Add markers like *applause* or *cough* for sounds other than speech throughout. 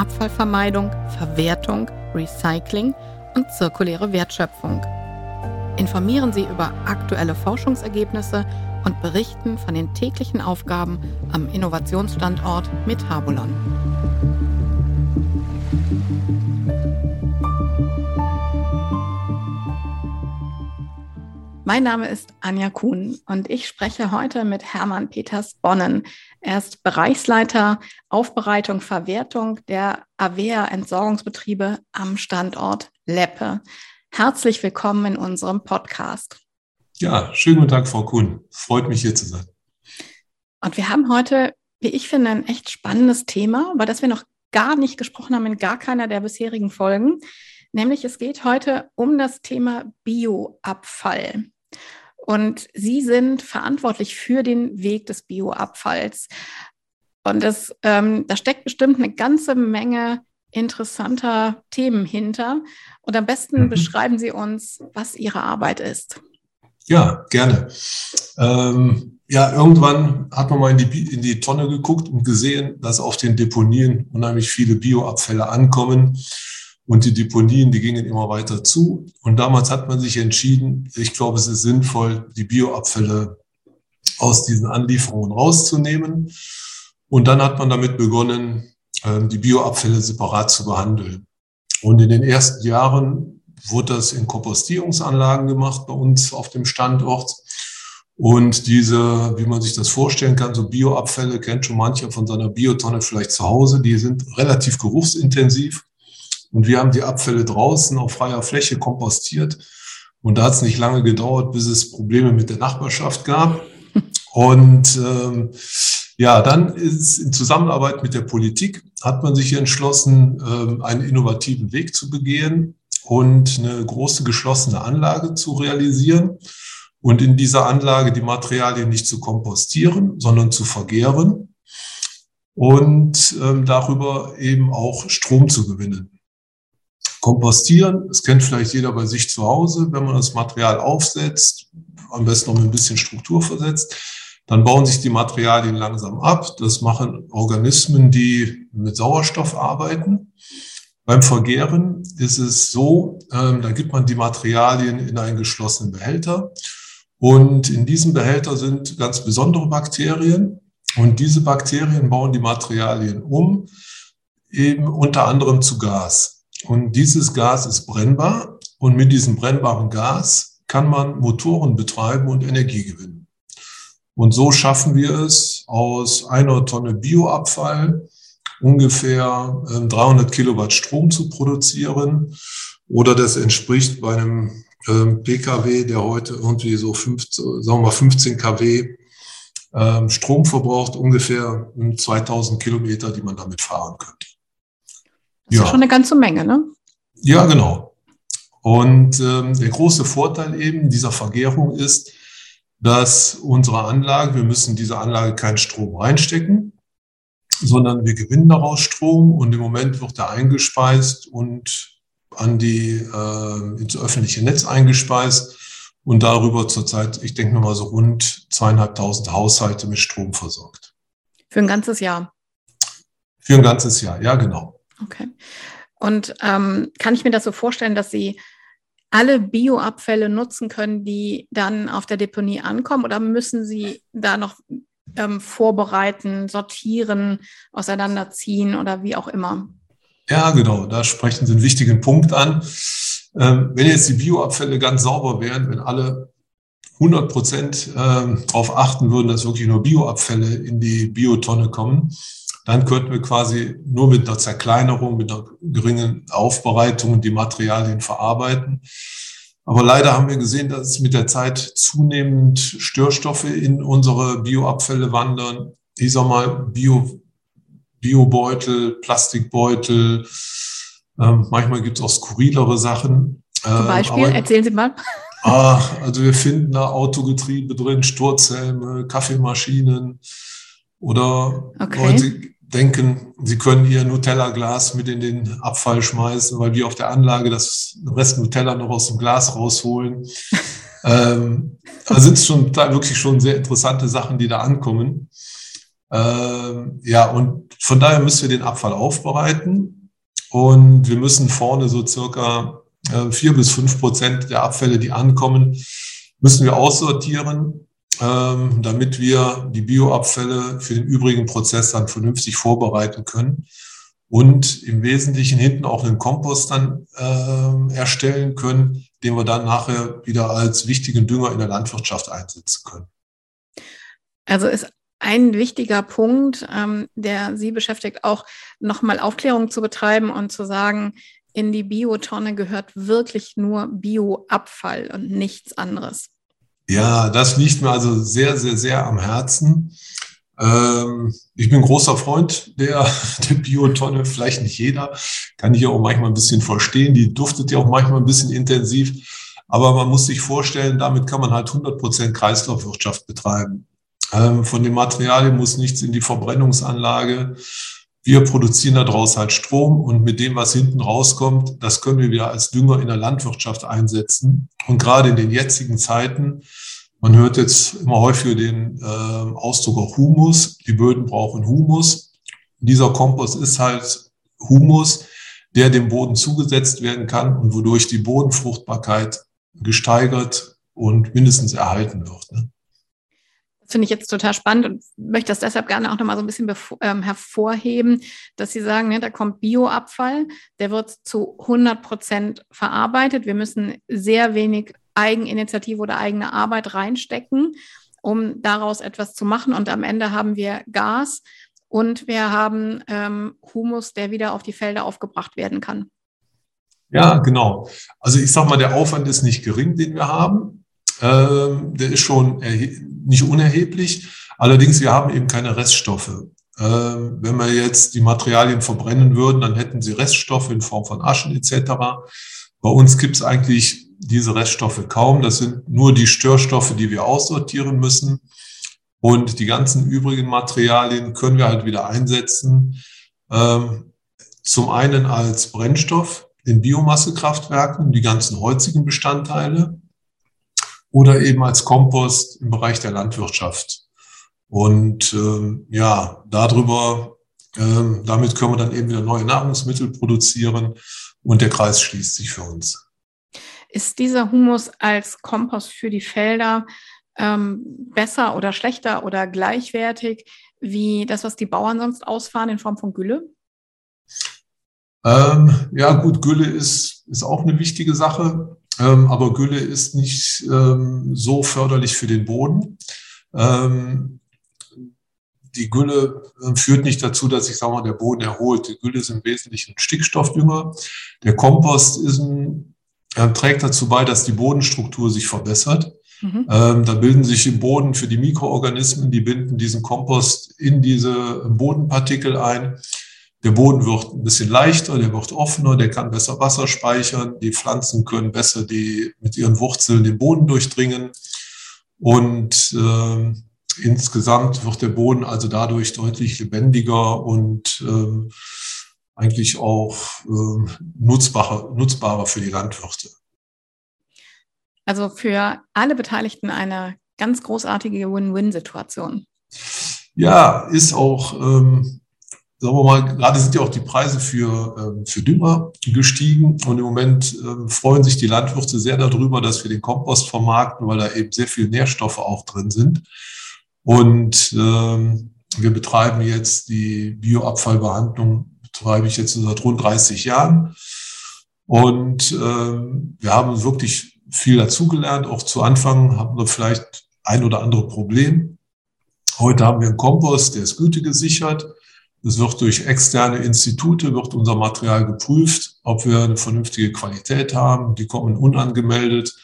Abfallvermeidung, Verwertung, Recycling und zirkuläre Wertschöpfung. Informieren Sie über aktuelle Forschungsergebnisse und berichten von den täglichen Aufgaben am Innovationsstandort Metabolon. Mein Name ist Anja Kuhn und ich spreche heute mit Hermann Peters Bonnen. Er ist Bereichsleiter Aufbereitung, Verwertung der AWEA Entsorgungsbetriebe am Standort Leppe. Herzlich willkommen in unserem Podcast. Ja, schönen guten Tag, Frau Kuhn. Freut mich hier zu sein. Und wir haben heute, wie ich finde, ein echt spannendes Thema, über das wir noch gar nicht gesprochen haben in gar keiner der bisherigen Folgen. Nämlich es geht heute um das Thema Bioabfall. Und Sie sind verantwortlich für den Weg des Bioabfalls. Und das, ähm, da steckt bestimmt eine ganze Menge interessanter Themen hinter. Und am besten mhm. beschreiben Sie uns, was Ihre Arbeit ist. Ja, gerne. Ähm, ja, irgendwann hat man mal in die, in die Tonne geguckt und gesehen, dass auf den Deponien unheimlich viele Bioabfälle ankommen. Und die Deponien, die gingen immer weiter zu. Und damals hat man sich entschieden, ich glaube, es ist sinnvoll, die Bioabfälle aus diesen Anlieferungen rauszunehmen. Und dann hat man damit begonnen, ähm, die Bioabfälle separat zu behandeln. Und in den ersten Jahren wurde das in Kompostierungsanlagen gemacht bei uns auf dem Standort. Und diese, wie man sich das vorstellen kann, so Bioabfälle kennt schon mancher von seiner Biotonne vielleicht zu Hause, die sind relativ geruchsintensiv. Und wir haben die Abfälle draußen auf freier Fläche kompostiert. Und da hat es nicht lange gedauert, bis es Probleme mit der Nachbarschaft gab. Und ähm, ja, dann ist in Zusammenarbeit mit der Politik hat man sich entschlossen, ähm, einen innovativen Weg zu begehen und eine große geschlossene Anlage zu realisieren. Und in dieser Anlage die Materialien nicht zu kompostieren, sondern zu vergären und ähm, darüber eben auch Strom zu gewinnen. Kompostieren, das kennt vielleicht jeder bei sich zu Hause, wenn man das Material aufsetzt, am besten noch mit ein bisschen Struktur versetzt, dann bauen sich die Materialien langsam ab. Das machen Organismen, die mit Sauerstoff arbeiten. Beim Vergären ist es so, ähm, da gibt man die Materialien in einen geschlossenen Behälter. Und in diesem Behälter sind ganz besondere Bakterien. Und diese Bakterien bauen die Materialien um, eben unter anderem zu Gas. Und dieses Gas ist brennbar und mit diesem brennbaren Gas kann man Motoren betreiben und Energie gewinnen. Und so schaffen wir es, aus einer Tonne Bioabfall ungefähr 300 ähm, Kilowatt Strom zu produzieren. Oder das entspricht bei einem ähm, PKW, der heute irgendwie so 15, sagen wir mal 15 kW ähm, Strom verbraucht, ungefähr 2000 Kilometer, die man damit fahren könnte. Das ja. ist schon eine ganze Menge, ne? Ja, genau. Und ähm, der große Vorteil eben dieser Vergärung ist, dass unsere Anlage, wir müssen diese Anlage keinen Strom reinstecken, sondern wir gewinnen daraus Strom und im Moment wird er eingespeist und an die äh, ins öffentliche Netz eingespeist und darüber zurzeit, ich denke mal so rund zweieinhalbtausend Haushalte mit Strom versorgt. Für ein ganzes Jahr. Für ein ganzes Jahr, ja genau. Okay. Und ähm, kann ich mir das so vorstellen, dass Sie alle Bioabfälle nutzen können, die dann auf der Deponie ankommen? Oder müssen Sie da noch ähm, vorbereiten, sortieren, auseinanderziehen oder wie auch immer? Ja, genau. Da sprechen Sie einen wichtigen Punkt an. Ähm, wenn jetzt die Bioabfälle ganz sauber wären, wenn alle 100 Prozent ähm, darauf achten würden, dass wirklich nur Bioabfälle in die Biotonne kommen, dann könnten wir quasi nur mit einer Zerkleinerung, mit einer geringen Aufbereitung die Materialien verarbeiten. Aber leider haben wir gesehen, dass mit der Zeit zunehmend Störstoffe in unsere Bioabfälle wandern. Ich sag mal, Bio, Biobeutel, Plastikbeutel, Ähm, manchmal gibt es auch skurrilere Sachen. Zum ähm, Beispiel, aber, erzählen Sie mal. Ah, also wir finden da Autogetriebe drin, Sturzhelme, Kaffeemaschinen oder okay. Leute denken, sie können ihr Nutella-Glas mit in den Abfall schmeißen, weil wir auf der Anlage das Rest Nutella noch aus dem Glas rausholen. *laughs* ähm, da sind schon da wirklich schon sehr interessante Sachen, die da ankommen. Ähm, ja, und von daher müssen wir den Abfall aufbereiten und wir müssen vorne so circa äh, vier bis fünf Prozent der Abfälle, die ankommen, müssen wir aussortieren, ähm, damit wir die Bioabfälle für den übrigen Prozess dann vernünftig vorbereiten können und im Wesentlichen hinten auch einen Kompost dann äh, erstellen können, den wir dann nachher wieder als wichtigen Dünger in der Landwirtschaft einsetzen können. Also ist ein wichtiger Punkt, ähm, der Sie beschäftigt, auch nochmal Aufklärung zu betreiben und zu sagen, in die Biotonne gehört wirklich nur Bioabfall und nichts anderes. Ja, das liegt mir also sehr, sehr, sehr am Herzen. Ähm, ich bin großer Freund der, *laughs* der Biotonne, vielleicht nicht jeder, kann ich ja auch manchmal ein bisschen verstehen. Die duftet ja auch manchmal ein bisschen intensiv. Aber man muss sich vorstellen, damit kann man halt 100 Prozent Kreislaufwirtschaft betreiben. Ähm, von den Materialien muss nichts in die Verbrennungsanlage. Wir produzieren daraus halt Strom und mit dem, was hinten rauskommt, das können wir wieder als Dünger in der Landwirtschaft einsetzen. Und gerade in den jetzigen Zeiten, man hört jetzt immer häufiger den äh, Ausdruck auch Humus. Die Böden brauchen Humus. Dieser Kompost ist halt Humus, der dem Boden zugesetzt werden kann und wodurch die Bodenfruchtbarkeit gesteigert und mindestens erhalten wird. Ne? finde ich jetzt total spannend und möchte das deshalb gerne auch nochmal so ein bisschen ähm, hervorheben, dass Sie sagen, ne, da kommt Bioabfall, der wird zu 100 Prozent verarbeitet. Wir müssen sehr wenig Eigeninitiative oder eigene Arbeit reinstecken, um daraus etwas zu machen. Und am Ende haben wir Gas und wir haben ähm, Humus, der wieder auf die Felder aufgebracht werden kann. Ja, genau. Also ich sage mal, der Aufwand ist nicht gering, den wir haben. Ähm, der ist schon nicht unerheblich. Allerdings, wir haben eben keine Reststoffe. Ähm, wenn wir jetzt die Materialien verbrennen würden, dann hätten sie Reststoffe in Form von Aschen etc. Bei uns gibt es eigentlich diese Reststoffe kaum. Das sind nur die Störstoffe, die wir aussortieren müssen. Und die ganzen übrigen Materialien können wir halt wieder einsetzen. Ähm, zum einen als Brennstoff in Biomassekraftwerken, die ganzen holzigen Bestandteile oder eben als Kompost im Bereich der Landwirtschaft. Und ähm, ja, darüber, ähm, damit können wir dann eben wieder neue Nahrungsmittel produzieren und der Kreis schließt sich für uns. Ist dieser Humus als Kompost für die Felder ähm, besser oder schlechter oder gleichwertig wie das, was die Bauern sonst ausfahren in Form von Gülle? Ähm, ja, gut, Gülle ist, ist auch eine wichtige Sache. Ähm, aber Gülle ist nicht ähm, so förderlich für den Boden. Ähm, die Gülle äh, führt nicht dazu, dass sich der Boden erholt. Die Gülle ist im Wesentlichen Stickstoffdünger. Der Kompost ist ein, äh, trägt dazu bei, dass die Bodenstruktur sich verbessert. Mhm. Ähm, da bilden sich im Boden für die Mikroorganismen, die binden diesen Kompost in diese Bodenpartikel ein. Der Boden wird ein bisschen leichter, der wird offener, der kann besser Wasser speichern. Die Pflanzen können besser die, mit ihren Wurzeln den Boden durchdringen. Und äh, insgesamt wird der Boden also dadurch deutlich lebendiger und äh, eigentlich auch äh, nutzbarer, nutzbarer für die Landwirte. Also für alle Beteiligten eine ganz großartige Win-Win-Situation. Ja, ist auch ähm, sagen wir mal, gerade sind ja auch die Preise für, ähm, für Dünger gestiegen und im Moment ähm, freuen sich die Landwirte sehr darüber, dass wir den Kompost vermarkten, weil da eben sehr viele Nährstoffe auch drin sind. Und ähm, wir betreiben jetzt die Bioabfallbehandlung, betreibe ich jetzt seit rund 30 Jahren. Und ähm, wir haben wirklich viel dazugelernt. Auch zu Anfang hatten wir vielleicht ein oder andere Problem. Heute haben wir einen Kompost, der ist gütegesichert. Es wird durch externe Institute, wird unser Material geprüft, ob wir eine vernünftige Qualität haben. Die kommen unangemeldet,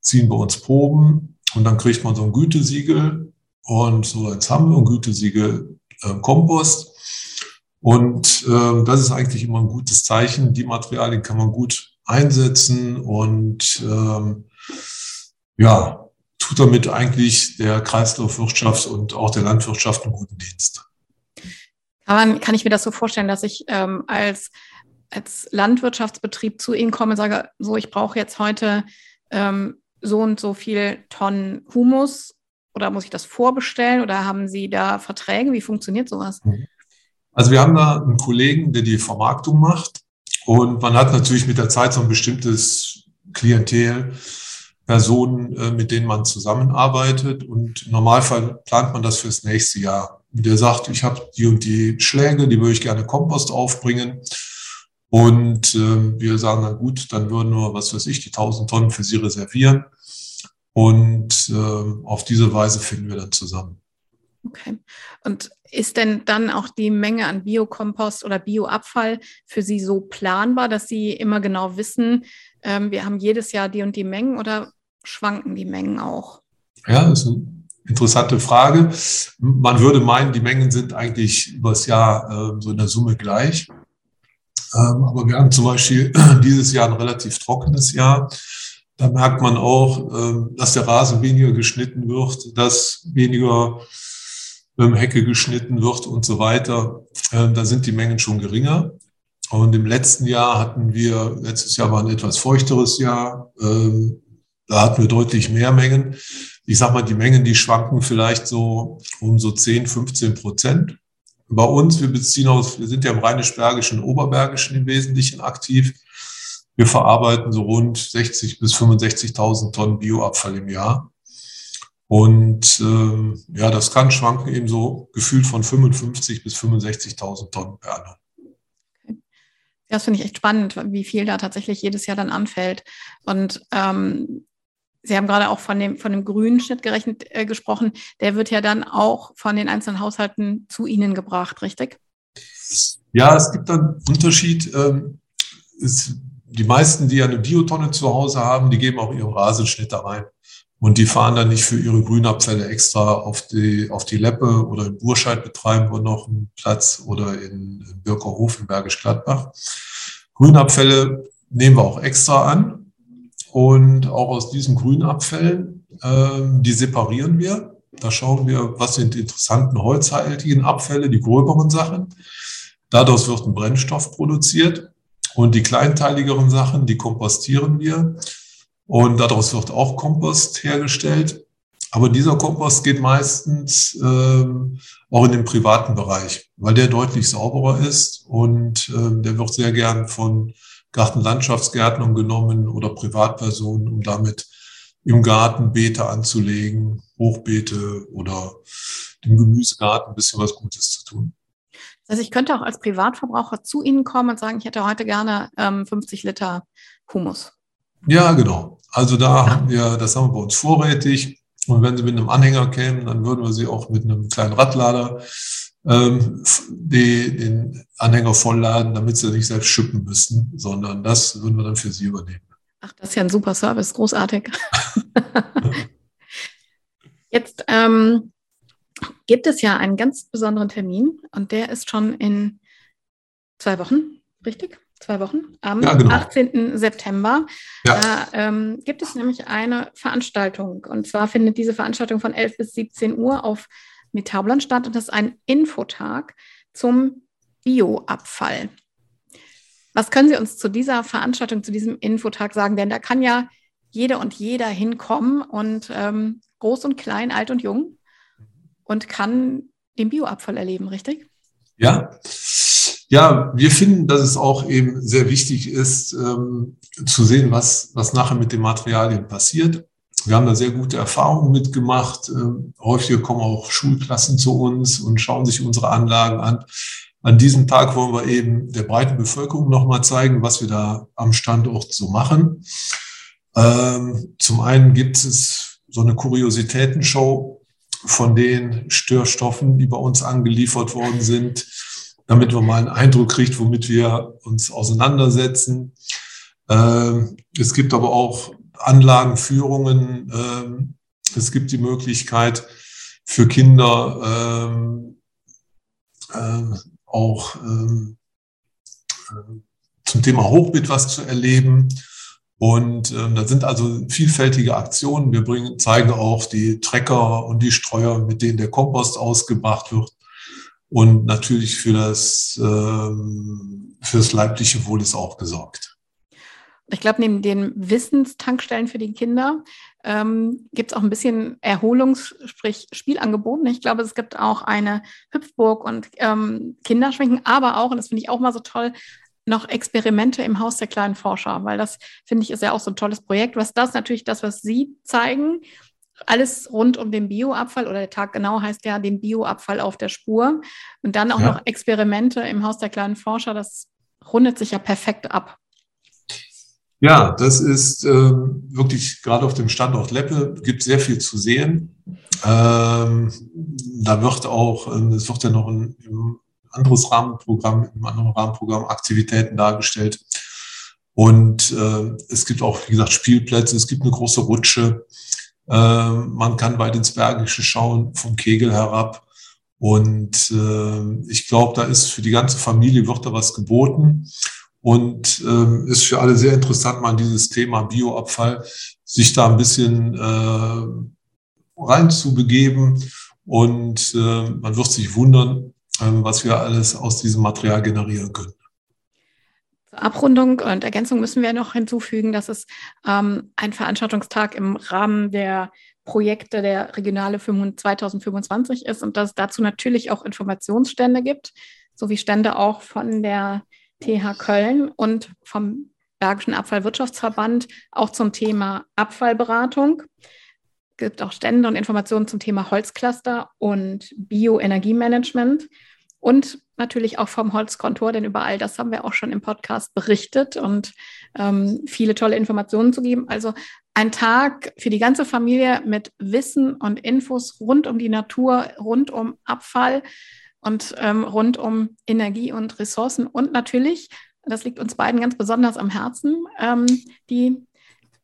ziehen bei uns Proben und dann kriegt man so ein Gütesiegel. Und so, jetzt haben wir ein Gütesiegel äh, Kompost. Und äh, das ist eigentlich immer ein gutes Zeichen. Die Materialien kann man gut einsetzen und ähm, ja, tut damit eigentlich der Kreislaufwirtschaft und auch der Landwirtschaft einen guten Dienst. Kann, kann ich mir das so vorstellen, dass ich ähm, als, als Landwirtschaftsbetrieb zu Ihnen komme und sage, so, ich brauche jetzt heute ähm, so und so viel Tonnen Humus oder muss ich das vorbestellen oder haben Sie da Verträge? Wie funktioniert sowas? Mhm. Also wir haben da einen Kollegen, der die Vermarktung macht und man hat natürlich mit der Zeit so ein bestimmtes Klientel, Personen, äh, mit denen man zusammenarbeitet und im Normalfall plant man das fürs nächste Jahr. Der sagt, ich habe die und die Schläge, die würde ich gerne Kompost aufbringen. Und äh, wir sagen, na gut, dann würden wir, was weiß ich, die 1000 Tonnen für Sie reservieren. Und äh, auf diese Weise finden wir dann zusammen. Okay. Und ist denn dann auch die Menge an Biokompost oder Bioabfall für Sie so planbar, dass Sie immer genau wissen, ähm, wir haben jedes Jahr die und die Mengen oder schwanken die Mengen auch? Ja, das ist eine interessante Frage. Man würde meinen, die Mengen sind eigentlich übers Jahr äh, so in der Summe gleich. Ähm, aber wir haben zum Beispiel *clears throat* dieses Jahr ein relativ trockenes Jahr. Da merkt man auch, ähm, dass der Rasen weniger geschnitten wird, dass weniger ähm, Hecke geschnitten wird und so weiter. Da sind die Mengen schon geringer. Und im letzten Jahr hatten wir, letztes Jahr war ein etwas feuchteres Jahr, da hatten wir deutlich mehr Mengen. Ich sag mal, die Mengen, die schwanken vielleicht so um so 10, 15 Prozent. Bei uns, wir beziehen aus, wir sind ja im Rheinisch-Bergischen, Oberbergischen im Wesentlichen aktiv. Wir verarbeiten so rund 60 bis 65.000 Tonnen Bioabfall im Jahr. Und ähm, ja, das kann schwanken eben so gefühlt von 55 bis 65.000 Tonnen per annum. Das finde ich echt spannend, wie viel da tatsächlich jedes Jahr dann anfällt. Und ähm, Sie haben gerade auch von dem, von dem grünen Schnitt gerechnet, äh, gesprochen. Der wird ja dann auch von den einzelnen Haushalten zu Ihnen gebracht, richtig? Ja, es gibt einen Unterschied. Ähm, ist, die meisten, die eine Biotonne zu Hause haben, die geben auch ihre Rasenschnitte rein. Und die fahren dann nicht für ihre Grünabfälle extra auf die, auf die Leppe oder in Burscheid betreiben wir noch einen Platz oder in, in Birkerhof in Bergisch Gladbach. Grünabfälle nehmen wir auch extra an und auch aus diesen Grünabfällen, äh, die separieren wir. Da schauen wir, was sind die interessanten holzhaltigen Abfälle, die gröberen Sachen. Daraus wird ein Brennstoff produziert. Und die kleinteiligeren Sachen, die kompostieren wir. Und daraus wird auch Kompost hergestellt. Aber dieser Kompost geht meistens ähm, auch in den privaten Bereich, weil der deutlich sauberer ist und ähm, der wird sehr gern von Gartenlandschaftsgärtnern genommen oder Privatpersonen, um damit im Garten Beete anzulegen, Hochbeete oder dem Gemüsegarten ein bisschen was Gutes zu tun. Heißt, ich könnte auch als Privatverbraucher zu Ihnen kommen und sagen, ich hätte heute gerne ähm, 50 Liter Humus. Ja, genau. Also da haben wir, das haben wir bei uns vorrätig. Und wenn Sie mit einem Anhänger kämen, dann würden wir Sie auch mit einem kleinen Radlader ähm, die, den Anhänger vollladen, damit sie nicht selbst schippen müssen, sondern das würden wir dann für sie übernehmen. Ach, das ist ja ein super Service, großartig. *laughs* Jetzt ähm, gibt es ja einen ganz besonderen Termin und der ist schon in zwei Wochen, richtig? Zwei Wochen, am ja, genau. 18. September. Ja. Da ähm, gibt es nämlich eine Veranstaltung. Und zwar findet diese Veranstaltung von 11 bis 17 Uhr auf Metallbland statt und das ist ein Infotag zum Bioabfall. Was können Sie uns zu dieser Veranstaltung, zu diesem Infotag sagen? Denn da kann ja jeder und jeder hinkommen und ähm, groß und klein, alt und jung und kann den Bioabfall erleben, richtig? Ja. Ja, wir finden, dass es auch eben sehr wichtig ist, ähm, zu sehen, was, was nachher mit den Materialien passiert. Wir haben da sehr gute Erfahrungen mitgemacht. Ähm, häufiger kommen auch Schulklassen zu uns und schauen sich unsere Anlagen an. An diesem Tag wollen wir eben der breiten Bevölkerung nochmal zeigen, was wir da am Standort so machen. Ähm, zum einen gibt es so eine Kuriositätenshow von den Störstoffen, die bei uns angeliefert worden sind, damit man mal einen Eindruck kriegt, womit wir uns auseinandersetzen. Ähm, es gibt aber auch Anlagenführungen. Ähm, es gibt die Möglichkeit für Kinder ähm, äh, auch äh, zum Thema Hochbeet was zu erleben. Und ähm, da sind also vielfältige Aktionen. Wir bringen, zeigen auch die Trecker und die Streuer, mit denen der Kompost ausgebracht wird. Und natürlich für das, ähm, für das leibliche Wohl ist auch gesorgt. Ich glaube, neben den Wissenstankstellen für die Kinder ähm, gibt es auch ein bisschen Erholungs-, sprich Spielangebote. Ich glaube, es gibt auch eine Hüpfburg und ähm, Kinderschminken, aber auch, und das finde ich auch mal so toll, noch Experimente im Haus der kleinen Forscher, weil das finde ich ist ja auch so ein tolles Projekt. Was das natürlich das, was Sie zeigen, alles rund um den Bioabfall oder der Tag genau heißt ja den Bioabfall auf der Spur und dann auch ja. noch Experimente im Haus der kleinen Forscher. Das rundet sich ja perfekt ab. Ja, das ist ähm, wirklich gerade auf dem Standort Leppe gibt sehr viel zu sehen. Ähm, da wird auch, ähm, es wird ja noch ein, ein anderes Rahmenprogramm, im anderen Rahmenprogramm Aktivitäten dargestellt. Und äh, es gibt auch, wie gesagt, Spielplätze, es gibt eine große Rutsche. Äh, man kann weit ins Bergische schauen, vom Kegel herab. Und äh, ich glaube, da ist für die ganze Familie wird da was geboten. Und ähm, ist für alle sehr interessant, mal dieses Thema Bioabfall sich da ein bisschen äh, reinzubegeben. Und äh, man wird sich wundern, ähm, was wir alles aus diesem Material generieren können. Zur Abrundung und Ergänzung müssen wir noch hinzufügen, dass es ähm, ein Veranstaltungstag im Rahmen der Projekte der Regionale 2025 ist und dass es dazu natürlich auch Informationsstände gibt, sowie Stände auch von der TH Köln und vom Bergischen Abfallwirtschaftsverband auch zum Thema Abfallberatung. Es gibt auch Stände und Informationen zum Thema Holzcluster und Bioenergiemanagement und natürlich auch vom Holzkontor, denn über all das haben wir auch schon im Podcast berichtet und ähm, viele tolle Informationen zu geben. Also ein Tag für die ganze Familie mit Wissen und Infos rund um die Natur, rund um Abfall und ähm, rund um Energie und Ressourcen und natürlich, das liegt uns beiden ganz besonders am Herzen, ähm, die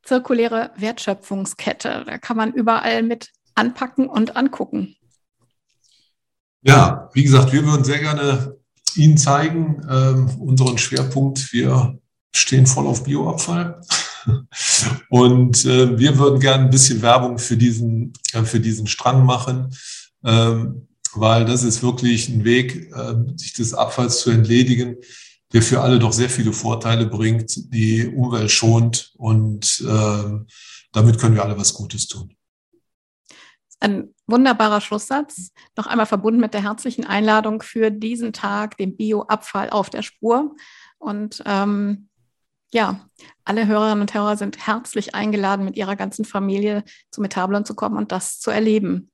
zirkuläre Wertschöpfungskette. Da kann man überall mit anpacken und angucken. Ja, wie gesagt, wir würden sehr gerne Ihnen zeigen, ähm, unseren Schwerpunkt. Wir stehen voll auf Bioabfall. *laughs* Und äh, wir würden gerne ein bisschen Werbung für diesen, äh, für diesen Strang machen, ähm, weil das ist wirklich ein Weg, äh, sich des Abfalls zu entledigen, der für alle doch sehr viele Vorteile bringt, die Umwelt schont und äh, damit können wir alle was Gutes tun. Ein wunderbarer Schlusssatz, noch einmal verbunden mit der herzlichen Einladung für diesen Tag, den Bioabfall auf der Spur. Und ähm, ja, alle Hörerinnen und Hörer sind herzlich eingeladen, mit ihrer ganzen Familie zu Metablon zu kommen und das zu erleben.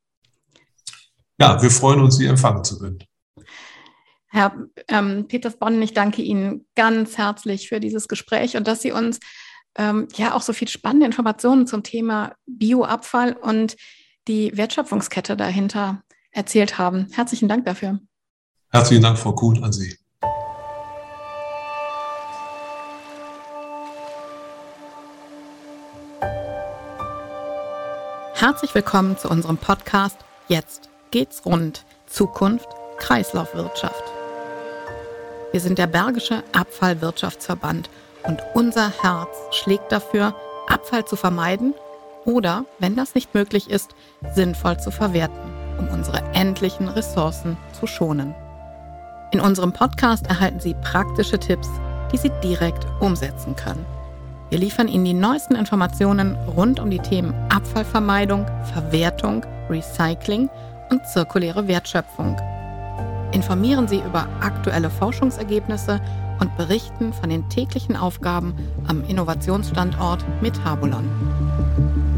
Ja, wir freuen uns, Sie empfangen zu können. Herr ähm, Peters Bonn, ich danke Ihnen ganz herzlich für dieses Gespräch und dass Sie uns ähm, ja auch so viel spannende Informationen zum Thema Bioabfall und die Wertschöpfungskette dahinter erzählt haben. Herzlichen Dank dafür. Herzlichen Dank, Frau Kuhn, an Sie. Herzlich willkommen zu unserem Podcast Jetzt geht's rund. Zukunft Kreislaufwirtschaft. Wir sind der Bergische Abfallwirtschaftsverband und unser Herz schlägt dafür, Abfall zu vermeiden oder, wenn das nicht möglich ist, sinnvoll zu verwerten, um unsere endlichen Ressourcen zu schonen. In unserem Podcast erhalten Sie praktische Tipps, die Sie direkt umsetzen können. Wir liefern Ihnen die neuesten Informationen rund um die Themen Abfallvermeidung, Verwertung, Recycling und zirkuläre Wertschöpfung. Informieren Sie über aktuelle Forschungsergebnisse und berichten von den täglichen Aufgaben am Innovationsstandort Metabolon.